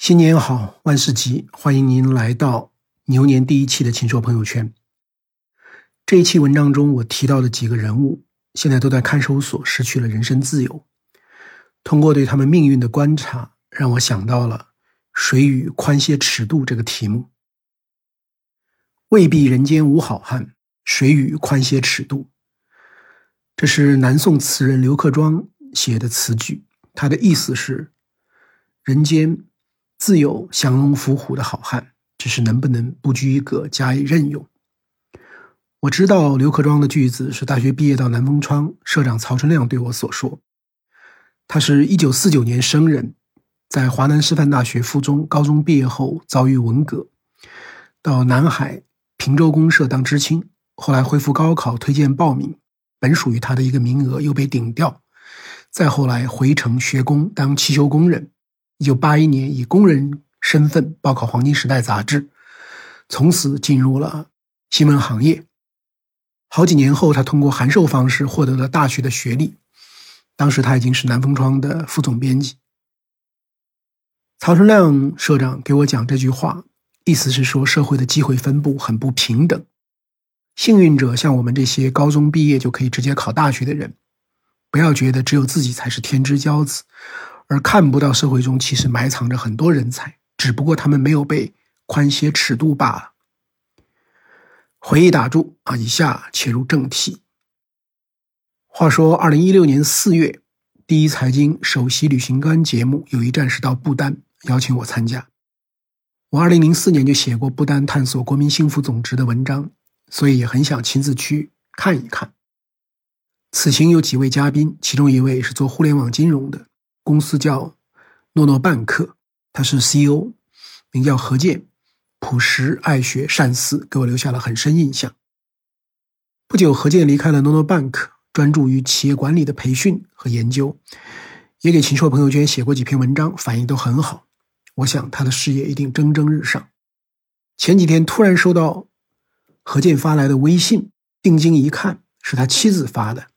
新年好，万事吉，欢迎您来到牛年第一期的《秦说朋友圈》。这一期文章中，我提到的几个人物，现在都在看守所失去了人身自由。通过对他们命运的观察，让我想到了“谁与宽些尺度”这个题目。未必人间无好汉，谁与宽些尺度？这是南宋词人刘克庄写的词句，他的意思是：人间。自有降龙伏虎的好汉，只是能不能不拘一格加以任用。我知道刘克庄的句子是大学毕业到南风窗社长曹春亮对我所说。他是一九四九年生人，在华南师范大学附中高中毕业后遭遇文革，到南海平洲公社当知青，后来恢复高考推荐报名，本属于他的一个名额又被顶掉，再后来回城学工当汽修工人。一九八一年，以工人身份报考《黄金时代》杂志，从此进入了新闻行业。好几年后，他通过函授方式获得了大学的学历。当时他已经是南风窗的副总编辑。曹春亮社长给我讲这句话，意思是说社会的机会分布很不平等。幸运者像我们这些高中毕业就可以直接考大学的人，不要觉得只有自己才是天之骄子。而看不到社会中其实埋藏着很多人才，只不过他们没有被宽些尺度罢了。回忆打住啊！以下切入正题。话说，二零一六年四月，第一财经首席旅行官节目有一站是到不丹，邀请我参加。我二零零四年就写过不丹探索国民幸福总值的文章，所以也很想亲自去看一看。此行有几位嘉宾，其中一位是做互联网金融的。公司叫诺诺办克，他是 CEO，名叫何健，朴实爱学善思，给我留下了很深印象。不久，何健离开了诺诺办克，专注于企业管理的培训和研究，也给秦朔朋友圈写过几篇文章，反应都很好。我想他的事业一定蒸蒸日上。前几天突然收到何健发来的微信，定睛一看，是他妻子发的。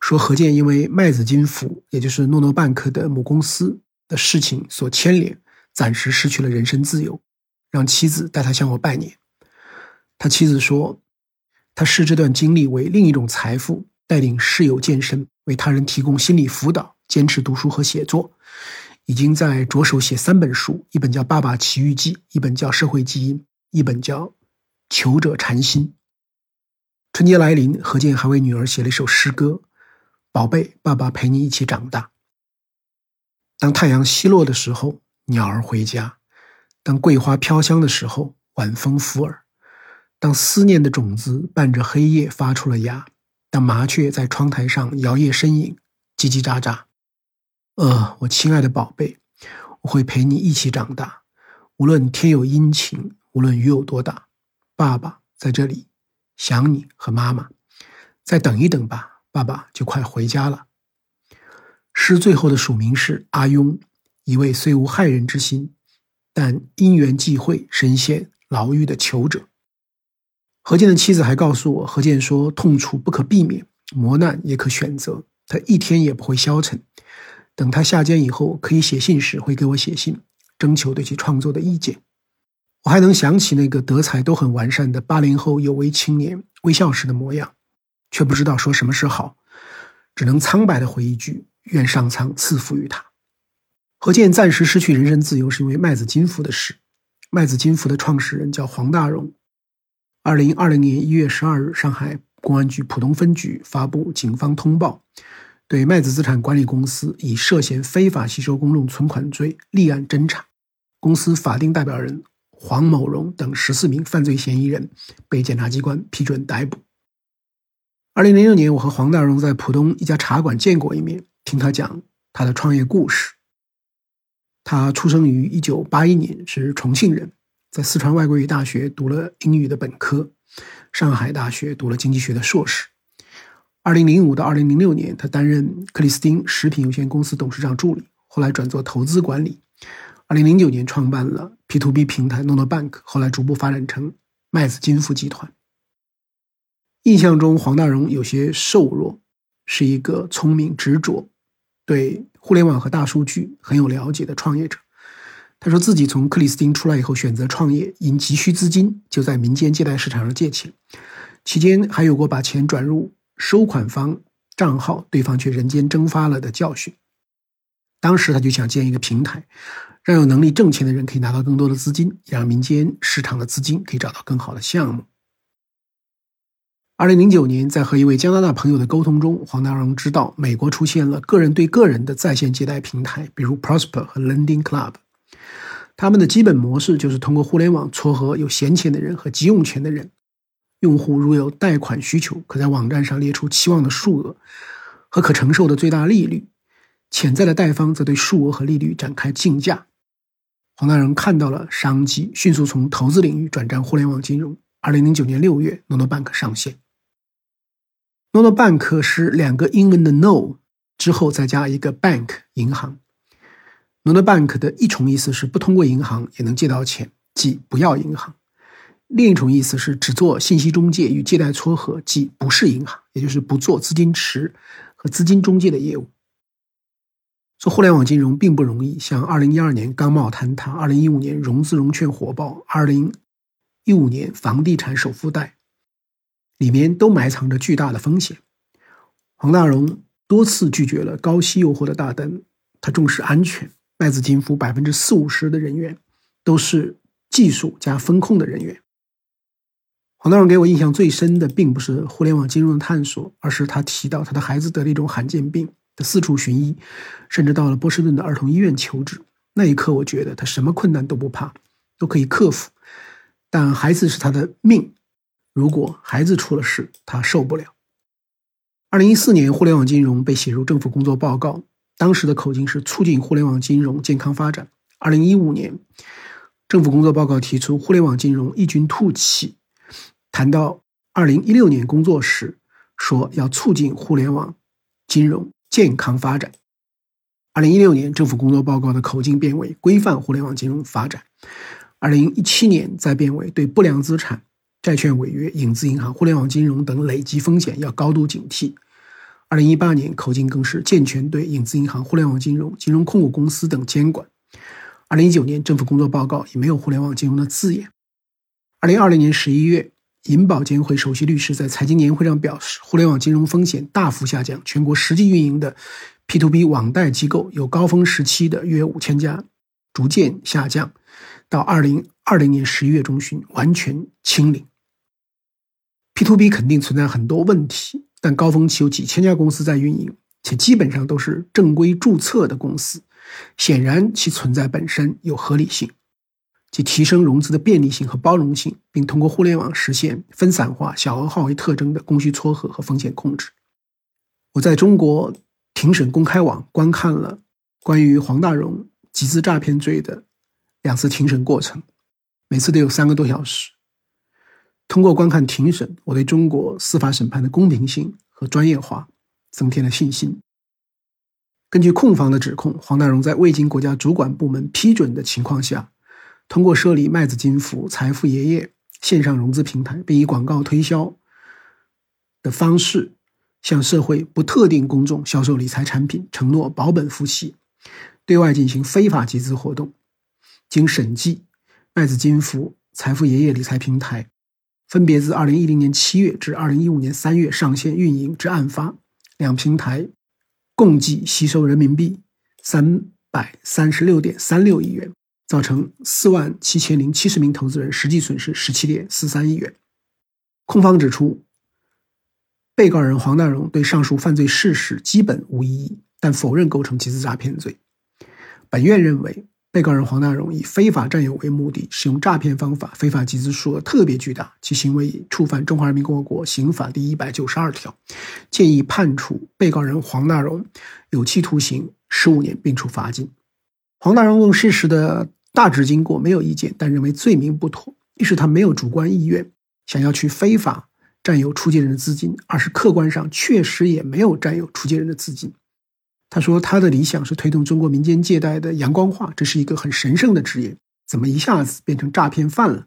说何健因为麦子金服，也就是诺诺办克的母公司的事情所牵连，暂时失去了人身自由，让妻子带他向我拜年。他妻子说，他视这段经历为另一种财富，带领室友健身，为他人提供心理辅导，坚持读书和写作，已经在着手写三本书，一本叫《爸爸奇遇记》，一本叫《社会基因》，一本叫《求者禅心》。春节来临，何健还为女儿写了一首诗歌。宝贝，爸爸陪你一起长大。当太阳西落的时候，鸟儿回家；当桂花飘香的时候，晚风拂耳；当思念的种子伴着黑夜发出了芽；当麻雀在窗台上摇曳身影，叽叽喳喳。呃，我亲爱的宝贝，我会陪你一起长大，无论天有阴晴，无论雨有多大，爸爸在这里，想你和妈妈。再等一等吧。爸爸就快回家了。诗最后的署名是阿庸，一位虽无害人之心，但因缘际会身陷牢狱的囚者。何健的妻子还告诉我，何健说：“痛楚不可避免，磨难也可选择，他一天也不会消沉。等他下监以后，可以写信时会给我写信，征求对其创作的意见。”我还能想起那个德才都很完善的八零后有为青年微笑时的模样。却不知道说什么是好，只能苍白的回一句：“愿上苍赐福于他。”何健暂时失去人身自由，是因为麦子金服的事。麦子金服的创始人叫黄大荣。二零二零年一月十二日，上海公安局浦东分局发布警方通报，对麦子资产管理公司以涉嫌非法吸收公众存款罪立案侦查。公司法定代表人黄某荣等十四名犯罪嫌疑人被检察机关批准逮捕。二零零六年，我和黄大荣在浦东一家茶馆见过一面，听他讲他的创业故事。他出生于一九八一年，是重庆人，在四川外国语大学读了英语的本科，上海大学读了经济学的硕士。二零零五到二零零六年，他担任克里斯汀食品有限公司董事长助理，后来转做投资管理。二零零九年创办了 P to B 平台 n o n o Bank，后来逐步发展成麦子金服集团。印象中，黄大荣有些瘦弱，是一个聪明、执着，对互联网和大数据很有了解的创业者。他说自己从克里斯汀出来以后选择创业，因急需资金，就在民间借贷市场上借钱，期间还有过把钱转入收款方账号，对方却人间蒸发了的教训。当时他就想建一个平台，让有能力挣钱的人可以拿到更多的资金，也让民间市场的资金可以找到更好的项目。二零零九年，在和一位加拿大朋友的沟通中，黄大荣知道美国出现了个人对个人的在线借贷平台，比如 Prosper 和 Lending Club。他们的基本模式就是通过互联网撮合有闲钱的人和急用钱的人。用户如有贷款需求，可在网站上列出期望的数额和可承受的最大利率。潜在的贷方则对数额和利率展开竞价。黄大荣看到了商机，迅速从投资领域转战互联网金融。二零零九年六月，Nono Bank 上线。Nono Bank 是两个英文的 No 之后再加一个 Bank 银行。Nono Bank 的一重意思是不通过银行也能借到钱，即不要银行；另一重意思是只做信息中介与借贷撮合，即不是银行，也就是不做资金池和资金中介的业务。做互联网金融并不容易，像二零一二年钢贸坍塌，二零一五年融资融券火爆，二零一五年房地产首付贷，里面都埋藏着巨大的风险。黄大荣多次拒绝了高息诱惑的大单，他重视安全。麦子金服百分之四五十的人员都是技术加风控的人员。黄大荣给我印象最深的，并不是互联网金融的探索，而是他提到他的孩子得了一种罕见病。他四处寻医，甚至到了波士顿的儿童医院求治。那一刻，我觉得他什么困难都不怕，都可以克服。但孩子是他的命，如果孩子出了事，他受不了。二零一四年，互联网金融被写入政府工作报告，当时的口径是促进互联网金融健康发展。二零一五年，政府工作报告提出互联网金融异军突起。谈到二零一六年工作时，说要促进互联网金融。健康发展。二零一六年，政府工作报告的口径变为规范互联网金融发展。二零一七年，再变为对不良资产、债券违约、影子银行、互联网金融等累积风险要高度警惕。二零一八年，口径更是健全对影子银行、互联网金融、金融控股公司等监管。二零一九年，政府工作报告已没有互联网金融的字眼。二零二零年十一月。银保监会首席律师在财经年会上表示，互联网金融风险大幅下降，全国实际运营的 P to B 网贷机构有高峰时期的约五千家，逐渐下降，到二零二零年十一月中旬完全清零。P to B 肯定存在很多问题，但高峰期有几千家公司在运营，且基本上都是正规注册的公司，显然其存在本身有合理性。即提升融资的便利性和包容性，并通过互联网实现分散化、小额化为特征的供需撮合和风险控制。我在中国庭审公开网观看了关于黄大荣集资诈骗罪的两次庭审过程，每次都有三个多小时。通过观看庭审，我对中国司法审判的公平性和专业化增添了信心。根据控方的指控，黄大荣在未经国家主管部门批准的情况下。通过设立麦子金服、财富爷爷线上融资平台，并以广告推销的方式向社会不特定公众销售理财产品，承诺保本付息，对外进行非法集资活动。经审计，麦子金服、财富爷爷理财平台分别自二零一零年七月至二零一五年三月上线运营至案发，两平台共计吸收人民币三百三十六点三六亿元。造成四万七千零七十名投资人实际损失十七点四三亿元。控方指出，被告人黄大荣对上述犯罪事实基本无异议，但否认构成集资诈骗罪。本院认为，被告人黄大荣以非法占有为目的，使用诈骗方法非法集资数额特别巨大，其行为已触犯《中华人民共和国刑法》第一百九十二条，建议判处被告人黄大荣有期徒刑十五年，并处罚金。黄大荣用事实的。大致经过没有意见，但认为罪名不妥。一是他没有主观意愿想要去非法占有出借人的资金，二是客观上确实也没有占有出借人的资金。他说他的理想是推动中国民间借贷的阳光化，这是一个很神圣的职业，怎么一下子变成诈骗犯了？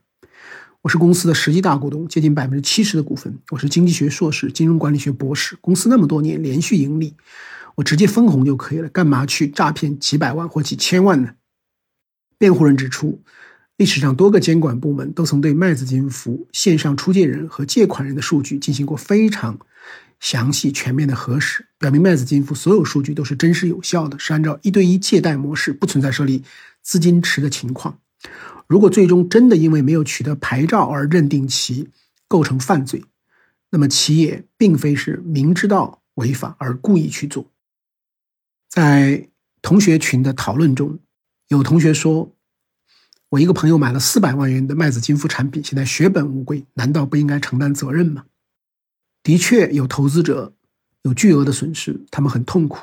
我是公司的实际大股东，接近百分之七十的股份。我是经济学硕士，金融管理学博士，公司那么多年连续盈利，我直接分红就可以了，干嘛去诈骗几百万或几千万呢？辩护人指出，历史上多个监管部门都曾对麦子金服线上出借人和借款人的数据进行过非常详细、全面的核实，表明麦子金服所有数据都是真实有效的，是按照一对一借贷模式，不存在设立资金池的情况。如果最终真的因为没有取得牌照而认定其构成犯罪，那么其也并非是明知道违法而故意去做。在同学群的讨论中，有同学说：“我一个朋友买了四百万元的麦子金服产品，现在血本无归，难道不应该承担责任吗？”的确，有投资者有巨额的损失，他们很痛苦。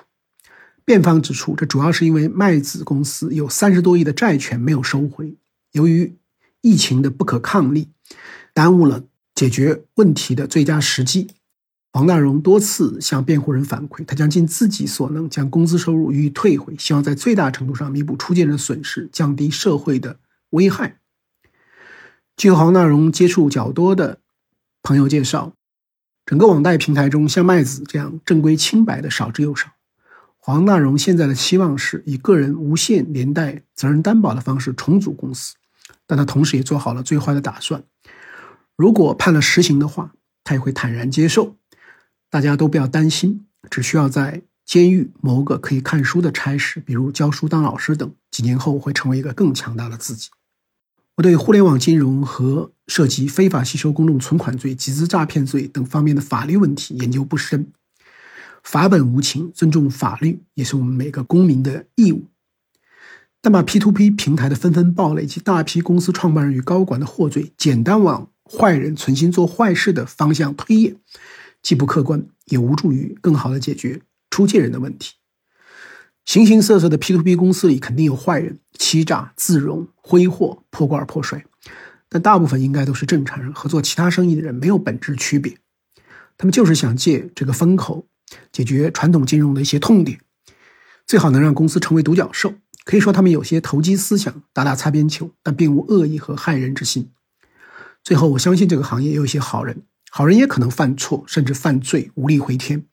辩方指出，这主要是因为麦子公司有三十多亿的债权没有收回。由于疫情的不可抗力，耽误了解决问题的最佳时机。黄大荣多次向辩护人反馈，他将尽自己所能将工资收入予以退回，希望在最大程度上弥补出借人的损失，降低社会的危害。据黄大荣接触较多的朋友介绍，整个网贷平台中，像麦子这样正规清白的少之又少。黄大荣现在的期望是以个人无限连带责任担保的方式重组公司。但他同时也做好了最坏的打算。如果判了实刑的话，他也会坦然接受。大家都不要担心，只需要在监狱谋个可以看书的差事，比如教书当老师等，几年后会成为一个更强大的自己。我对互联网金融和涉及非法吸收公众存款罪、集资诈骗罪等方面的法律问题研究不深。法本无情，尊重法律也是我们每个公民的义务。但把 P2P 平台的纷纷暴雷及大批公司创办人与高管的获罪，简单往坏人存心做坏事的方向推演，既不客观，也无助于更好的解决出借人的问题。形形色色的 P2P 公司里肯定有坏人，欺诈、自融、挥霍、破罐破摔，但大部分应该都是正常人，和做其他生意的人没有本质区别。他们就是想借这个风口，解决传统金融的一些痛点，最好能让公司成为独角兽。可以说，他们有些投机思想，打打擦边球，但并无恶意和害人之心。最后，我相信这个行业也有一些好人，好人也可能犯错，甚至犯罪，无力回天。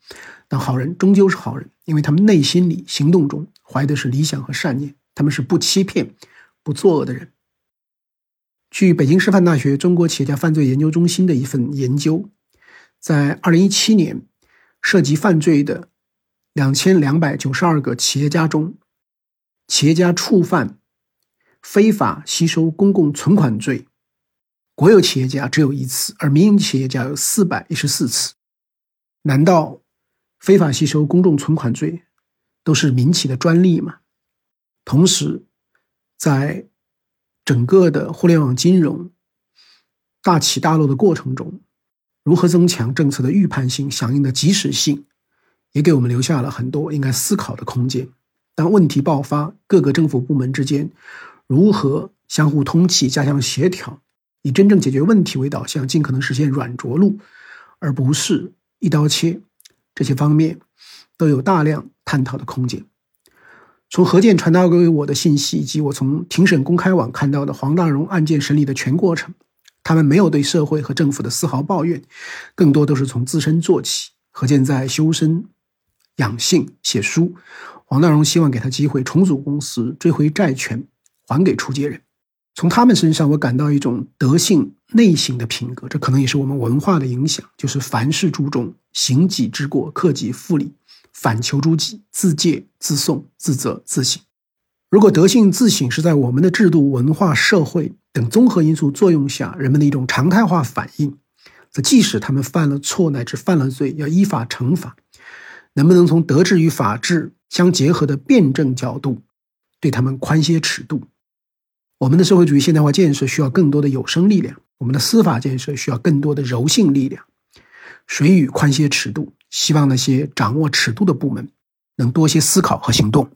但好人终究是好人，因为他们内心里、行动中怀的是理想和善念，他们是不欺骗、不作恶的人。据北京师范大学中国企业家犯罪研究中心的一份研究，在二零一七年，涉及犯罪的两千两百九十二个企业家中。企业家触犯非法吸收公共存款罪，国有企业家只有一次，而民营企业家有四百一十四次。难道非法吸收公众存款罪都是民企的专利嘛？同时，在整个的互联网金融大起大落的过程中，如何增强政策的预判性、响应的及时性，也给我们留下了很多应该思考的空间。当问题爆发，各个政府部门之间如何相互通气、加强协调，以真正解决问题为导向，尽可能实现软着陆，而不是一刀切。这些方面都有大量探讨的空间。从何健传达给我的信息，以及我从庭审公开网看到的黄大荣案件审理的全过程，他们没有对社会和政府的丝毫抱怨，更多都是从自身做起。何健在修身养性、写书。黄大荣希望给他机会重组公司，追回债权，还给出借人。从他们身上，我感到一种德性内省的品格，这可能也是我们文化的影响，就是凡事注重行己之过，克己复礼，反求诸己，自戒自颂，自责自省。如果德性自省是在我们的制度、文化、社会等综合因素作用下，人们的一种常态化反应，则即使他们犯了错乃至犯了罪，要依法惩罚。能不能从德治与法治相结合的辩证角度，对他们宽些尺度？我们的社会主义现代化建设需要更多的有生力量，我们的司法建设需要更多的柔性力量。谁与宽些尺度？希望那些掌握尺度的部门能多些思考和行动。